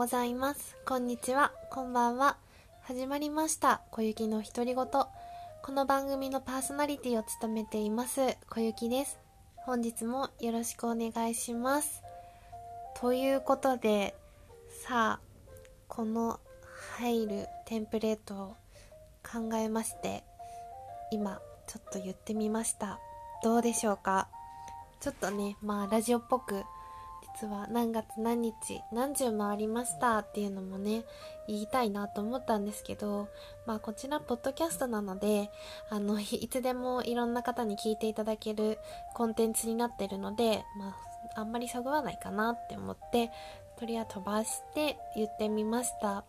ございます。こんにちは。こんばんは。始まりました。小雪の独り言。この番組のパーソナリティを務めています、小雪です。本日もよろしくお願いします。ということで、さあ、この入るテンプレートを考えまして、今、ちょっと言ってみました。どうでしょうか？ちょっとね、まあ、ラジオっぽく実は何月何日何十回りましたっていうのもね言いたいなと思ったんですけどまあこちらポッドキャストなのであの いつでもいろんな方に聞いていただけるコンテンツになってるのでまああんまりそぐわないかなって思ってとりあえず飛ばして言ってみました。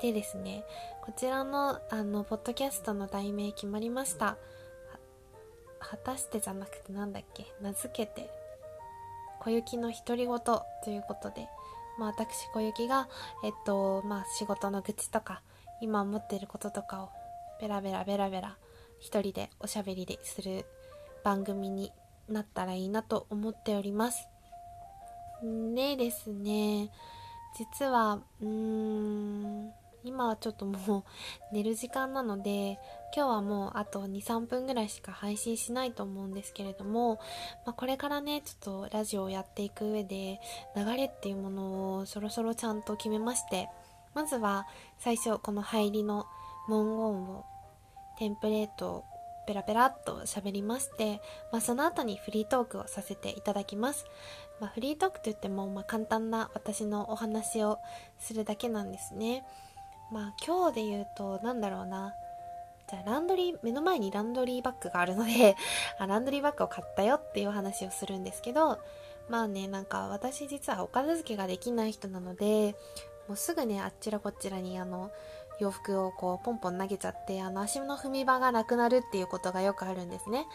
でですねこちらのあのポッドキャストの題名決まりました。果たしてじゃなくてなんだっけ？名付けて。小雪の独り言ということで、まあ、私小雪が、えっとまあ、仕事の愚痴とか今思ってることとかをベラベラベラベラ一人でおしゃべりでする番組になったらいいなと思っております。でですね実はうーん今はちょっともう寝る時間なので今日はもうあと23分ぐらいしか配信しないと思うんですけれども、まあ、これからねちょっとラジオをやっていく上で流れっていうものをそろそろちゃんと決めましてまずは最初この入りの文言をテンプレートをペラペラっと喋りまして、まあ、その後にフリートークをさせていただきます。まあ、フリートークといっても、ま、簡単な私のお話をするだけなんですね。まあ今日で言うと、なんだろうな。じゃあランドリー、目の前にランドリーバッグがあるので あ、ランドリーバッグを買ったよっていう話をするんですけど、まあね、なんか私実はお片付けができない人なので、もうすぐね、あっちらこっちらにあの、洋服をこうポンポン投げちゃって、あの足の踏み場がなくなるっていうことがよくあるんですね。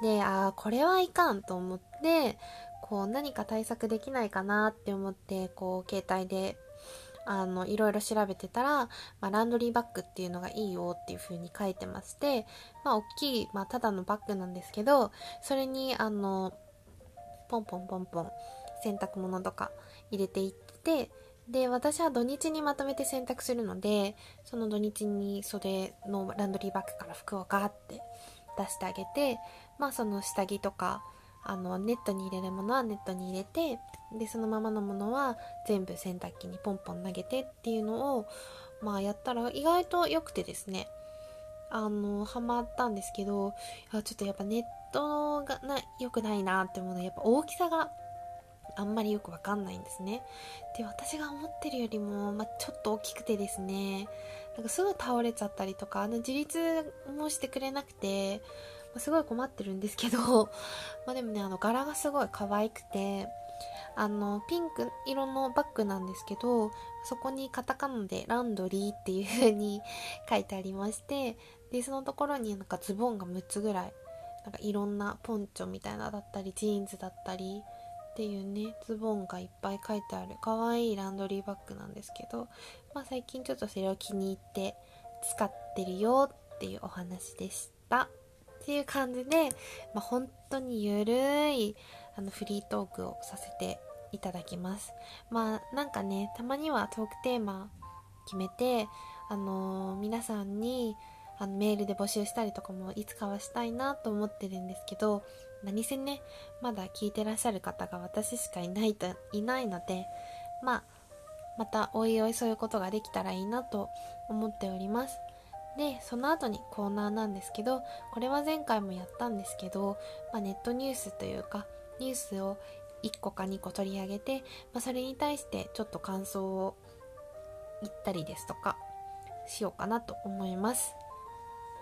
で、ああ、これはいかんと思って、こう何か対策できないかなって思って、こう携帯であの、いろいろ調べてたら、まあ、ランドリーバッグっていうのがいいよっていう風に書いてまして、まあ、大きい、まあ、ただのバッグなんですけど、それに、あの、ポンポンポンポン、洗濯物とか入れていって、で、私は土日にまとめて洗濯するので、その土日にそれのランドリーバッグから服をガーって出してあげて、まあその下着とか、あのネットに入れるものはネットに入れてでそのままのものは全部洗濯機にポンポン投げてっていうのをまあやったら意外と良くてですね。あのハマったんですけどちょっとやっぱネットがな良くないなって思うのはやっぱ大きさがあんまりよくわかんないんですね。で私が思ってるよりも、まあ、ちょっと大きくてですね。なんかすぐ倒れちゃったりとかあの自立もしてくれなくてすごい困ってるんですけど まあでもね、あの柄がすごい可愛くて、あの、ピンク色のバッグなんですけど、そこにカタカナでランドリーっていう風に 書いてありまして、で、そのところになんかズボンが6つぐらい、なんかいろんなポンチョみたいなだったり、ジーンズだったり、っていうね、ズボンがいっぱい書いてある可愛いランドリーバッグなんですけど、まあ最近ちょっとそれを気に入って使ってるよっていうお話でした。っていう感じで、まあ、本当にゆるいあのフリートークをさせていただきます。まあなんかね、たまにはトークテーマ決めて、あのー、皆さんにあのメールで募集したりとかもいつかはしたいなと思ってるんですけど、何せね、まだ聞いてらっしゃる方が私しかいないと、いないので、まあ、またおいおいそういうことができたらいいなと思っております。で、その後にコーナーなんですけど、これは前回もやったんですけど、まあ、ネットニュースというか、ニュースを1個か2個取り上げて、まあ、それに対してちょっと感想を言ったりですとか、しようかなと思います。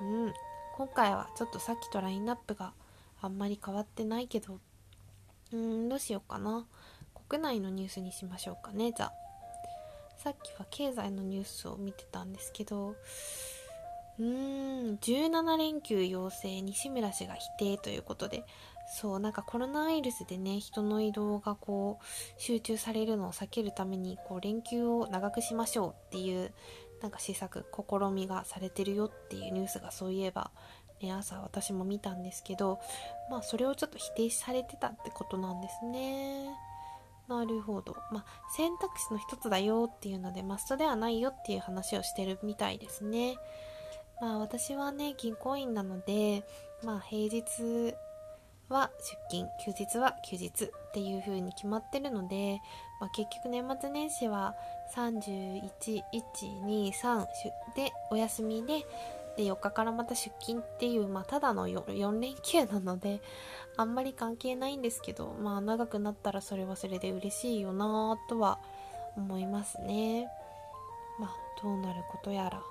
うん。今回はちょっとさっきとラインナップがあんまり変わってないけど、うーん、どうしようかな。国内のニュースにしましょうかね、じゃあ。さっきは経済のニュースを見てたんですけど、うーん、17連休要請、西村氏が否定ということで、そう、なんかコロナウイルスでね、人の移動がこう、集中されるのを避けるために、こう、連休を長くしましょうっていう、なんか施策、試みがされてるよっていうニュースがそういえば、ね、朝私も見たんですけど、まあそれをちょっと否定されてたってことなんですね。なるほど。まあ、選択肢の一つだよっていうので、マストではないよっていう話をしてるみたいですね。まあ、私はね、銀行員なので、まあ、平日は出勤、休日は休日っていう風に決まってるので、まあ、結局年末年始は31、1、2、3でお休みで、で4日からまた出勤っていう、まあ、ただの 4, 4連休なのであんまり関係ないんですけど、まあ、長くなったらそれはそれで嬉しいよなとは思いますね。まあ、どうなることやら。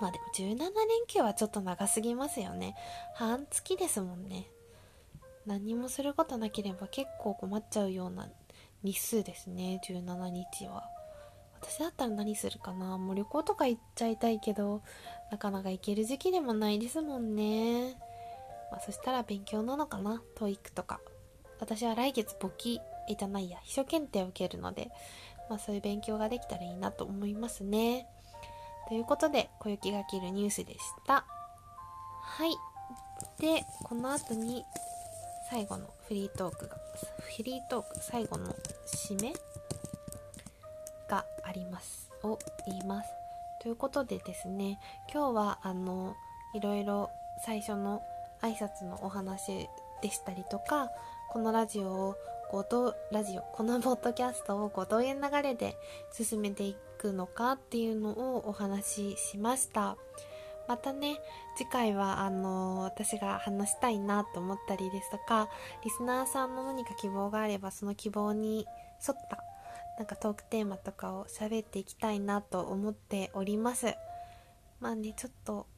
まあでも17連休はちょっと長すぎますよね。半月ですもんね。何もすることなければ結構困っちゃうような日数ですね、17日は。私だったら何するかなもう旅行とか行っちゃいたいけど、なかなか行ける時期でもないですもんね。まあ、そしたら勉強なのかな TOEIC とか。私は来月簿記、えじゃないや、秘書検定を受けるので、まあそういう勉強ができたらいいなと思いますね。ということで、小雪が切るニュースでした。はい。で、この後に最後のフリートークが、フリートーク最後の締めがあります。を言います。ということでですね、今日はあの、いろいろ最初の挨拶のお話でしたりとか、このラジオをごとラジオ、このポッドキャストをごどういう流れで進めていくのかっていうのをお話ししました。またね、次回は、あの私が話したいなと思ったりですとか、リスナーさんの何か希望があれば、その希望に沿った、なんかトークテーマとかを喋っていきたいなと思っております。まあね、ちょっと、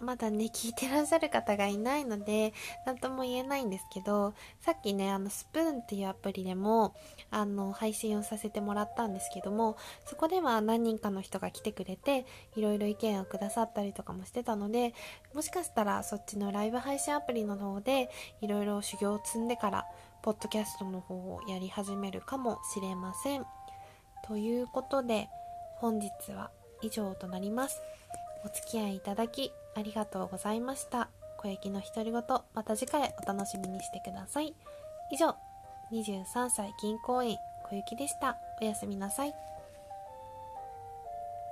まだね、聞いてらっしゃる方がいないので、なんとも言えないんですけど、さっきね、あの、スプーンっていうアプリでも、あの、配信をさせてもらったんですけども、そこでは何人かの人が来てくれて、いろいろ意見をくださったりとかもしてたので、もしかしたらそっちのライブ配信アプリの方で、いろいろ修行を積んでから、ポッドキャストの方をやり始めるかもしれません。ということで、本日は以上となります。お付き合いいただきありがとうございました。小雪の独り言、また次回お楽しみにしてください。以上、23歳銀行員小雪でした。おやすみなさい。